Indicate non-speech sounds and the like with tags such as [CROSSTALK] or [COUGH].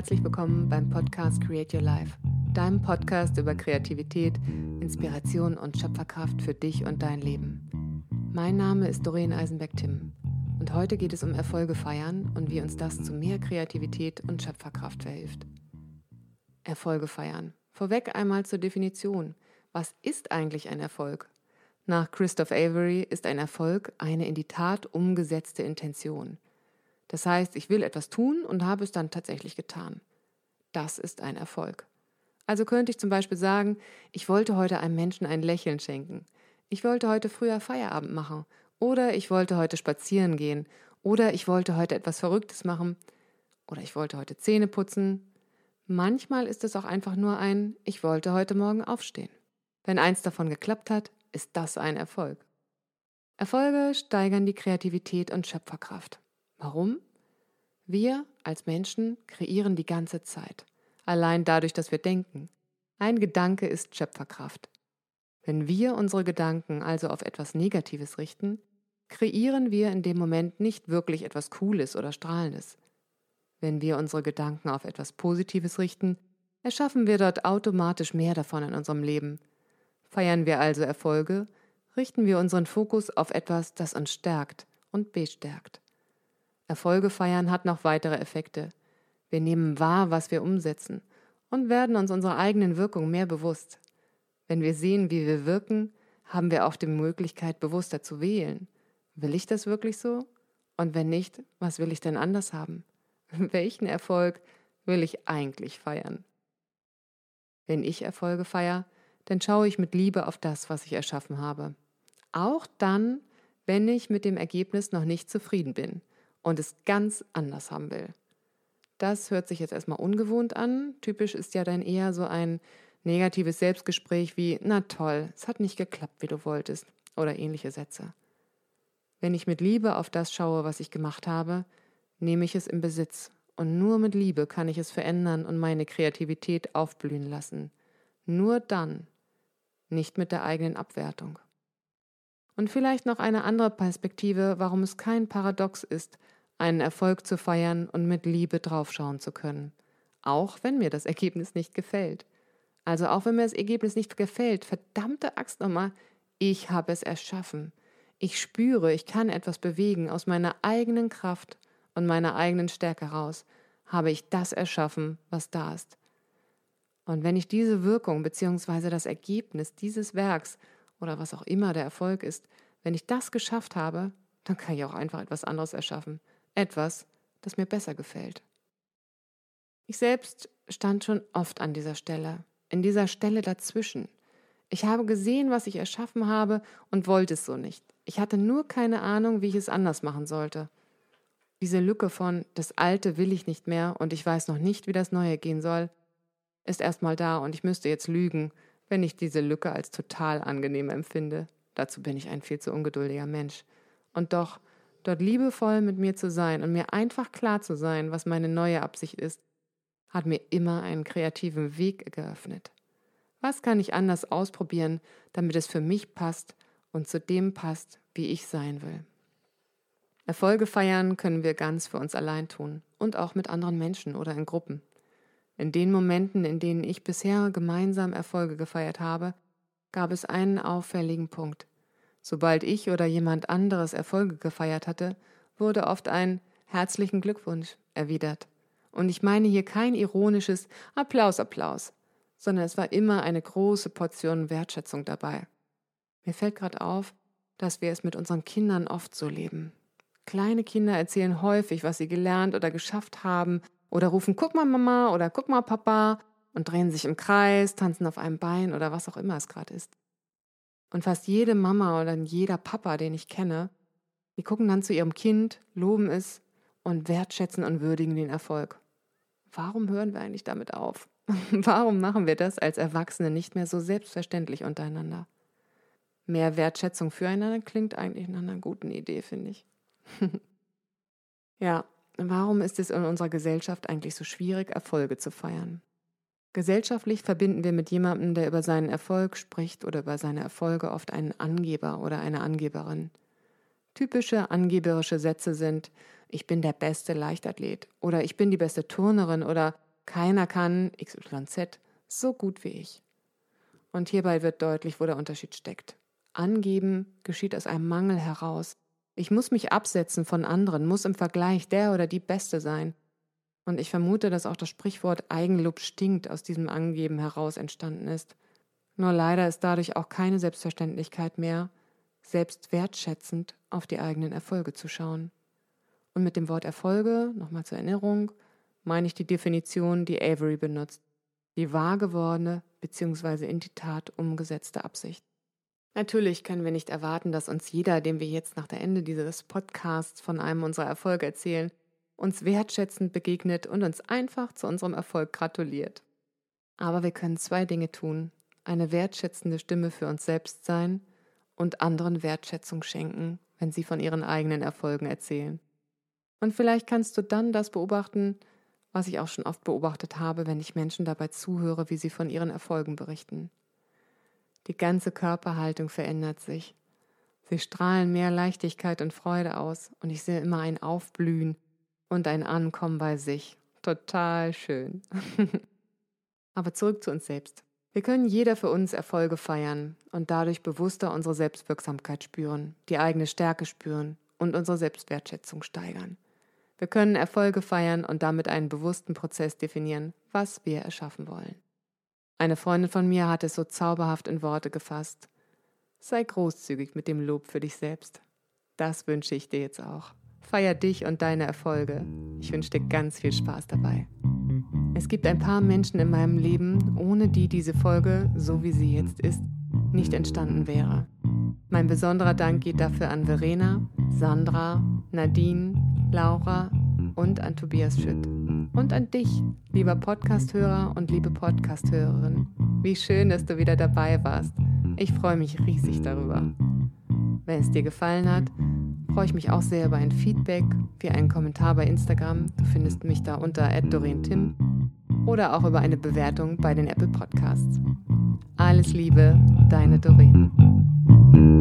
herzlich willkommen beim Podcast Create Your Life, deinem Podcast über Kreativität, Inspiration und Schöpferkraft für dich und dein Leben. Mein Name ist Doreen Eisenberg-Timm und heute geht es um Erfolge feiern und wie uns das zu mehr Kreativität und Schöpferkraft verhilft. Erfolge feiern. Vorweg einmal zur Definition. Was ist eigentlich ein Erfolg? Nach Christoph Avery ist ein Erfolg eine in die Tat umgesetzte Intention – das heißt, ich will etwas tun und habe es dann tatsächlich getan. Das ist ein Erfolg. Also könnte ich zum Beispiel sagen, ich wollte heute einem Menschen ein Lächeln schenken. Ich wollte heute früher Feierabend machen. Oder ich wollte heute spazieren gehen. Oder ich wollte heute etwas Verrücktes machen. Oder ich wollte heute Zähne putzen. Manchmal ist es auch einfach nur ein, ich wollte heute Morgen aufstehen. Wenn eins davon geklappt hat, ist das ein Erfolg. Erfolge steigern die Kreativität und Schöpferkraft. Warum? Wir als Menschen kreieren die ganze Zeit, allein dadurch, dass wir denken. Ein Gedanke ist Schöpferkraft. Wenn wir unsere Gedanken also auf etwas Negatives richten, kreieren wir in dem Moment nicht wirklich etwas Cooles oder Strahlendes. Wenn wir unsere Gedanken auf etwas Positives richten, erschaffen wir dort automatisch mehr davon in unserem Leben. Feiern wir also Erfolge, richten wir unseren Fokus auf etwas, das uns stärkt und bestärkt. Erfolge feiern hat noch weitere Effekte. Wir nehmen wahr, was wir umsetzen und werden uns unserer eigenen Wirkung mehr bewusst. Wenn wir sehen, wie wir wirken, haben wir auch die Möglichkeit, bewusster zu wählen. Will ich das wirklich so? Und wenn nicht, was will ich denn anders haben? [LAUGHS] Welchen Erfolg will ich eigentlich feiern? Wenn ich Erfolge feiere, dann schaue ich mit Liebe auf das, was ich erschaffen habe. Auch dann, wenn ich mit dem Ergebnis noch nicht zufrieden bin und es ganz anders haben will. Das hört sich jetzt erstmal ungewohnt an. Typisch ist ja dann eher so ein negatives Selbstgespräch wie, na toll, es hat nicht geklappt, wie du wolltest, oder ähnliche Sätze. Wenn ich mit Liebe auf das schaue, was ich gemacht habe, nehme ich es in Besitz. Und nur mit Liebe kann ich es verändern und meine Kreativität aufblühen lassen. Nur dann, nicht mit der eigenen Abwertung. Und vielleicht noch eine andere Perspektive, warum es kein Paradox ist, einen Erfolg zu feiern und mit Liebe draufschauen zu können. Auch wenn mir das Ergebnis nicht gefällt. Also auch wenn mir das Ergebnis nicht gefällt, verdammte Axt nochmal, ich habe es erschaffen. Ich spüre, ich kann etwas bewegen aus meiner eigenen Kraft und meiner eigenen Stärke raus. Habe ich das erschaffen, was da ist. Und wenn ich diese Wirkung bzw. das Ergebnis dieses Werks oder was auch immer der Erfolg ist, wenn ich das geschafft habe, dann kann ich auch einfach etwas anderes erschaffen. Etwas, das mir besser gefällt. Ich selbst stand schon oft an dieser Stelle, in dieser Stelle dazwischen. Ich habe gesehen, was ich erschaffen habe und wollte es so nicht. Ich hatte nur keine Ahnung, wie ich es anders machen sollte. Diese Lücke von das Alte will ich nicht mehr und ich weiß noch nicht, wie das Neue gehen soll, ist erstmal da und ich müsste jetzt lügen, wenn ich diese Lücke als total angenehm empfinde. Dazu bin ich ein viel zu ungeduldiger Mensch. Und doch, dort liebevoll mit mir zu sein und mir einfach klar zu sein, was meine neue Absicht ist, hat mir immer einen kreativen Weg geöffnet. Was kann ich anders ausprobieren, damit es für mich passt und zu dem passt, wie ich sein will? Erfolge feiern können wir ganz für uns allein tun und auch mit anderen Menschen oder in Gruppen. In den Momenten, in denen ich bisher gemeinsam Erfolge gefeiert habe, gab es einen auffälligen Punkt. Sobald ich oder jemand anderes Erfolge gefeiert hatte, wurde oft ein herzlichen Glückwunsch erwidert. Und ich meine hier kein ironisches Applaus, Applaus, sondern es war immer eine große Portion Wertschätzung dabei. Mir fällt gerade auf, dass wir es mit unseren Kindern oft so leben. Kleine Kinder erzählen häufig, was sie gelernt oder geschafft haben oder rufen, guck mal Mama oder guck mal Papa und drehen sich im Kreis, tanzen auf einem Bein oder was auch immer es gerade ist. Und fast jede Mama oder jeder Papa, den ich kenne, die gucken dann zu ihrem Kind, loben es und wertschätzen und würdigen den Erfolg. Warum hören wir eigentlich damit auf? [LAUGHS] Warum machen wir das als Erwachsene nicht mehr so selbstverständlich untereinander? Mehr Wertschätzung füreinander klingt eigentlich nach einer guten Idee, finde ich. [LAUGHS] ja, Warum ist es in unserer Gesellschaft eigentlich so schwierig, Erfolge zu feiern? Gesellschaftlich verbinden wir mit jemandem, der über seinen Erfolg spricht oder über seine Erfolge oft einen Angeber oder eine Angeberin. Typische angeberische Sätze sind ich bin der beste Leichtathlet oder ich bin die beste Turnerin oder keiner kann XYZ so gut wie ich. Und hierbei wird deutlich, wo der Unterschied steckt. Angeben geschieht aus einem Mangel heraus. Ich muss mich absetzen von anderen, muss im Vergleich der oder die Beste sein. Und ich vermute, dass auch das Sprichwort Eigenlob stinkt aus diesem Angeben heraus entstanden ist. Nur leider ist dadurch auch keine Selbstverständlichkeit mehr, selbst wertschätzend auf die eigenen Erfolge zu schauen. Und mit dem Wort Erfolge, nochmal zur Erinnerung, meine ich die Definition, die Avery benutzt, die wahr gewordene bzw. in die Tat umgesetzte Absicht. Natürlich können wir nicht erwarten, dass uns jeder, dem wir jetzt nach der Ende dieses Podcasts von einem unserer Erfolge erzählen, uns wertschätzend begegnet und uns einfach zu unserem Erfolg gratuliert. Aber wir können zwei Dinge tun. Eine wertschätzende Stimme für uns selbst sein und anderen Wertschätzung schenken, wenn sie von ihren eigenen Erfolgen erzählen. Und vielleicht kannst du dann das beobachten, was ich auch schon oft beobachtet habe, wenn ich Menschen dabei zuhöre, wie sie von ihren Erfolgen berichten. Die ganze Körperhaltung verändert sich. Sie strahlen mehr Leichtigkeit und Freude aus und ich sehe immer ein Aufblühen und ein Ankommen bei sich. Total schön. [LAUGHS] Aber zurück zu uns selbst. Wir können jeder für uns Erfolge feiern und dadurch bewusster unsere Selbstwirksamkeit spüren, die eigene Stärke spüren und unsere Selbstwertschätzung steigern. Wir können Erfolge feiern und damit einen bewussten Prozess definieren, was wir erschaffen wollen. Eine Freundin von mir hat es so zauberhaft in Worte gefasst. Sei großzügig mit dem Lob für dich selbst. Das wünsche ich dir jetzt auch. Feier dich und deine Erfolge. Ich wünsche dir ganz viel Spaß dabei. Es gibt ein paar Menschen in meinem Leben, ohne die diese Folge, so wie sie jetzt ist, nicht entstanden wäre. Mein besonderer Dank geht dafür an Verena, Sandra, Nadine, Laura und an Tobias Schütt. Und an dich, lieber Podcasthörer und liebe Podcasthörerin. Wie schön, dass du wieder dabei warst. Ich freue mich riesig darüber. Wenn es dir gefallen hat, freue ich mich auch sehr über ein Feedback, wie einen Kommentar bei Instagram. Du findest mich da unter @dorentim oder auch über eine Bewertung bei den Apple Podcasts. Alles Liebe, deine Doreen.